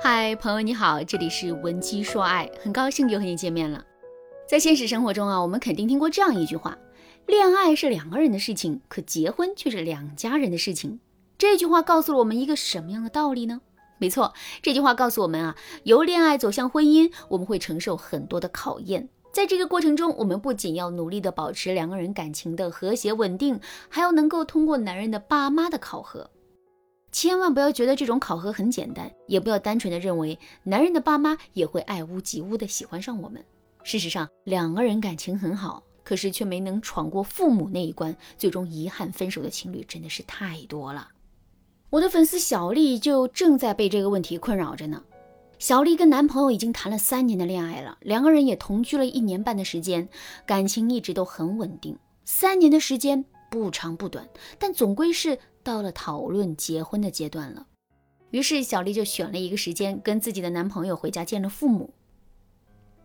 嗨，朋友你好，这里是文姬说爱，很高兴又和你见面了。在现实生活中啊，我们肯定听过这样一句话：恋爱是两个人的事情，可结婚却是两家人的事情。这句话告诉了我们一个什么样的道理呢？没错，这句话告诉我们啊，由恋爱走向婚姻，我们会承受很多的考验。在这个过程中，我们不仅要努力的保持两个人感情的和谐稳定，还要能够通过男人的爸妈的考核。千万不要觉得这种考核很简单，也不要单纯的认为男人的爸妈也会爱屋及乌的喜欢上我们。事实上，两个人感情很好，可是却没能闯过父母那一关，最终遗憾分手的情侣真的是太多了。我的粉丝小丽就正在被这个问题困扰着呢。小丽跟男朋友已经谈了三年的恋爱了，两个人也同居了一年半的时间，感情一直都很稳定。三年的时间不长不短，但总归是。到了讨论结婚的阶段了，于是小丽就选了一个时间跟自己的男朋友回家见了父母。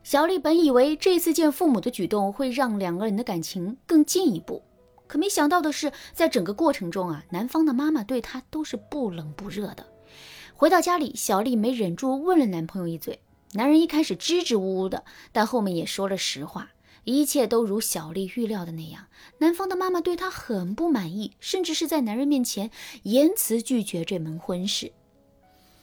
小丽本以为这次见父母的举动会让两个人的感情更进一步，可没想到的是，在整个过程中啊，男方的妈妈对她都是不冷不热的。回到家里，小丽没忍住问了男朋友一嘴，男人一开始支支吾吾的，但后面也说了实话。一切都如小丽预料的那样，男方的妈妈对她很不满意，甚至是在男人面前言辞拒绝这门婚事。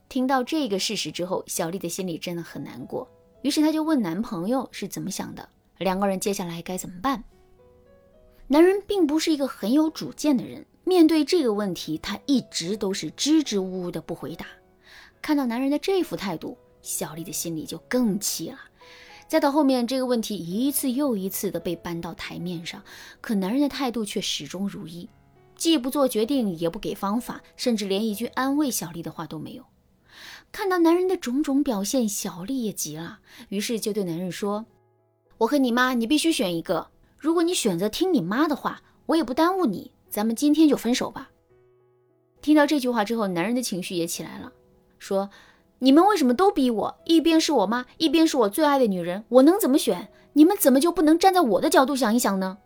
听到这个事实之后，小丽的心里真的很难过，于是她就问男朋友是怎么想的，两个人接下来该怎么办？男人并不是一个很有主见的人，面对这个问题，他一直都是支支吾吾的不回答。看到男人的这副态度，小丽的心里就更气了。再到后面，这个问题一次又一次的被搬到台面上，可男人的态度却始终如一，既不做决定，也不给方法，甚至连一句安慰小丽的话都没有。看到男人的种种表现，小丽也急了，于是就对男人说：“我和你妈，你必须选一个。如果你选择听你妈的话，我也不耽误你，咱们今天就分手吧。”听到这句话之后，男人的情绪也起来了，说。你们为什么都逼我？一边是我妈，一边是我最爱的女人，我能怎么选？你们怎么就不能站在我的角度想一想呢？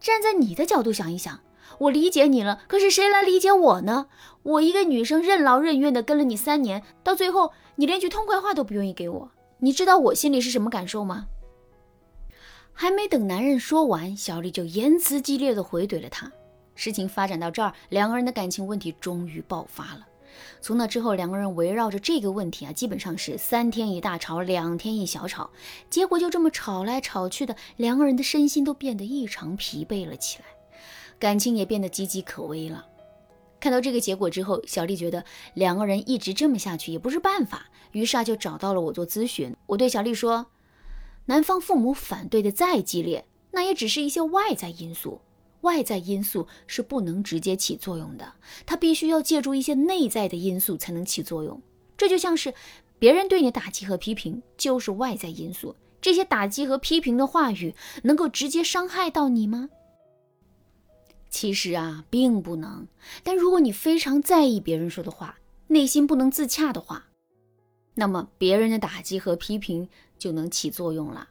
站在你的角度想一想，我理解你了，可是谁来理解我呢？我一个女生任劳任怨的跟了你三年，到最后你连句痛快话都不愿意给我，你知道我心里是什么感受吗？还没等男人说完，小丽就言辞激烈的回怼了他。事情发展到这儿，两个人的感情问题终于爆发了。从那之后，两个人围绕着这个问题啊，基本上是三天一大吵，两天一小吵，结果就这么吵来吵去的，两个人的身心都变得异常疲惫了起来，感情也变得岌岌可危了。看到这个结果之后，小丽觉得两个人一直这么下去也不是办法，于是啊就找到了我做咨询。我对小丽说，男方父母反对的再激烈，那也只是一些外在因素。外在因素是不能直接起作用的，它必须要借助一些内在的因素才能起作用。这就像是别人对你打击和批评，就是外在因素。这些打击和批评的话语能够直接伤害到你吗？其实啊，并不能。但如果你非常在意别人说的话，内心不能自洽的话，那么别人的打击和批评就能起作用了。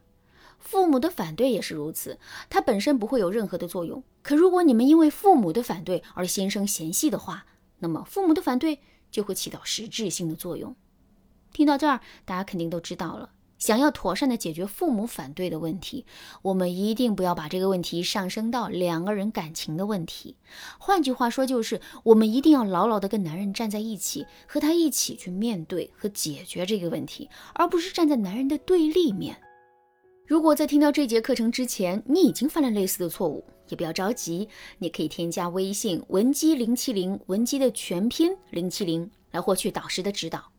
父母的反对也是如此，它本身不会有任何的作用。可如果你们因为父母的反对而心生嫌隙的话，那么父母的反对就会起到实质性的作用。听到这儿，大家肯定都知道了。想要妥善的解决父母反对的问题，我们一定不要把这个问题上升到两个人感情的问题。换句话说，就是我们一定要牢牢的跟男人站在一起，和他一起去面对和解决这个问题，而不是站在男人的对立面。如果在听到这节课程之前，你已经犯了类似的错误，也不要着急，你可以添加微信文姬零七零，文姬的全拼零七零，来获取导师的指导。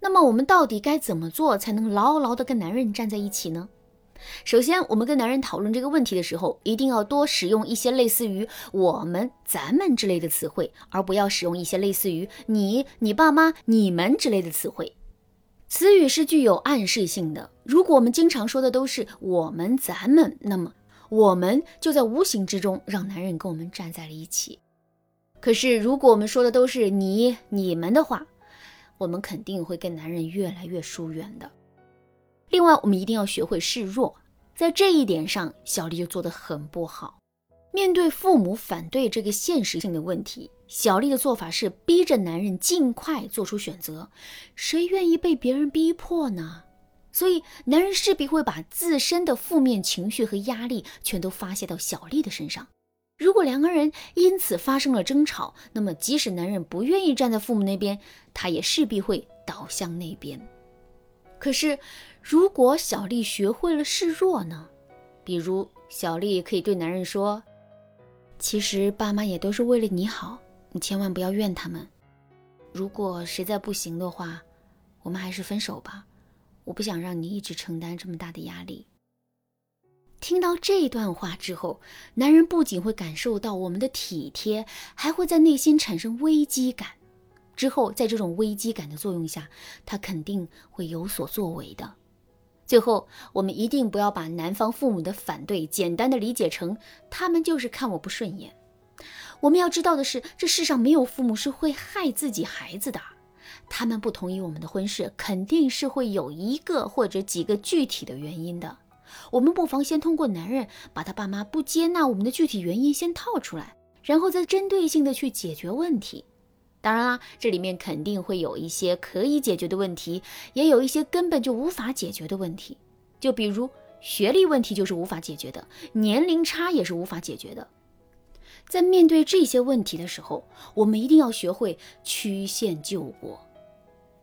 那么我们到底该怎么做才能牢牢的跟男人站在一起呢？首先，我们跟男人讨论这个问题的时候，一定要多使用一些类似于“我们”“咱们”之类的词汇，而不要使用一些类似于“你”“你爸妈”“你们”之类的词汇。词语是具有暗示性的。如果我们经常说的都是我们、咱们，那么我们就在无形之中让男人跟我们站在了一起。可是，如果我们说的都是你、你们的话，我们肯定会跟男人越来越疏远的。另外，我们一定要学会示弱，在这一点上，小丽就做得很不好。面对父母反对这个现实性的问题，小丽的做法是逼着男人尽快做出选择。谁愿意被别人逼迫呢？所以，男人势必会把自身的负面情绪和压力全都发泄到小丽的身上。如果两个人因此发生了争吵，那么即使男人不愿意站在父母那边，他也势必会倒向那边。可是，如果小丽学会了示弱呢？比如，小丽可以对男人说：“其实爸妈也都是为了你好，你千万不要怨他们。如果实在不行的话，我们还是分手吧。我不想让你一直承担这么大的压力。”听到这段话之后，男人不仅会感受到我们的体贴，还会在内心产生危机感。之后，在这种危机感的作用下，他肯定会有所作为的。最后，我们一定不要把男方父母的反对简单的理解成他们就是看我不顺眼。我们要知道的是，这世上没有父母是会害自己孩子的。他们不同意我们的婚事，肯定是会有一个或者几个具体的原因的。我们不妨先通过男人把他爸妈不接纳我们的具体原因先套出来，然后再针对性的去解决问题。当然啦，这里面肯定会有一些可以解决的问题，也有一些根本就无法解决的问题。就比如学历问题就是无法解决的，年龄差也是无法解决的。在面对这些问题的时候，我们一定要学会曲线救国。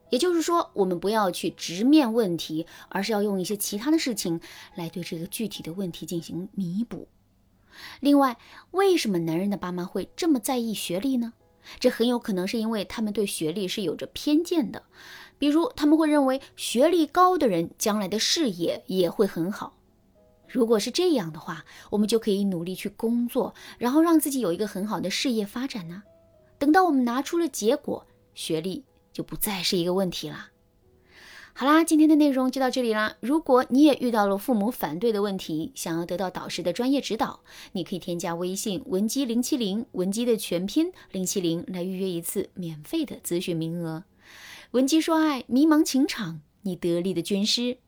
也就是说，我们不要去直面问题，而是要用一些其他的事情来对这个具体的问题进行弥补。另外，为什么男人的爸妈会这么在意学历呢？这很有可能是因为他们对学历是有着偏见的，比如他们会认为学历高的人将来的事业也会很好。如果是这样的话，我们就可以努力去工作，然后让自己有一个很好的事业发展呢。等到我们拿出了结果，学历。就不再是一个问题了。好啦，今天的内容就到这里啦。如果你也遇到了父母反对的问题，想要得到导师的专业指导，你可以添加微信文姬零七零，文姬的全拼零七零来预约一次免费的咨询名额。文姬说爱，迷茫情场，你得力的军师。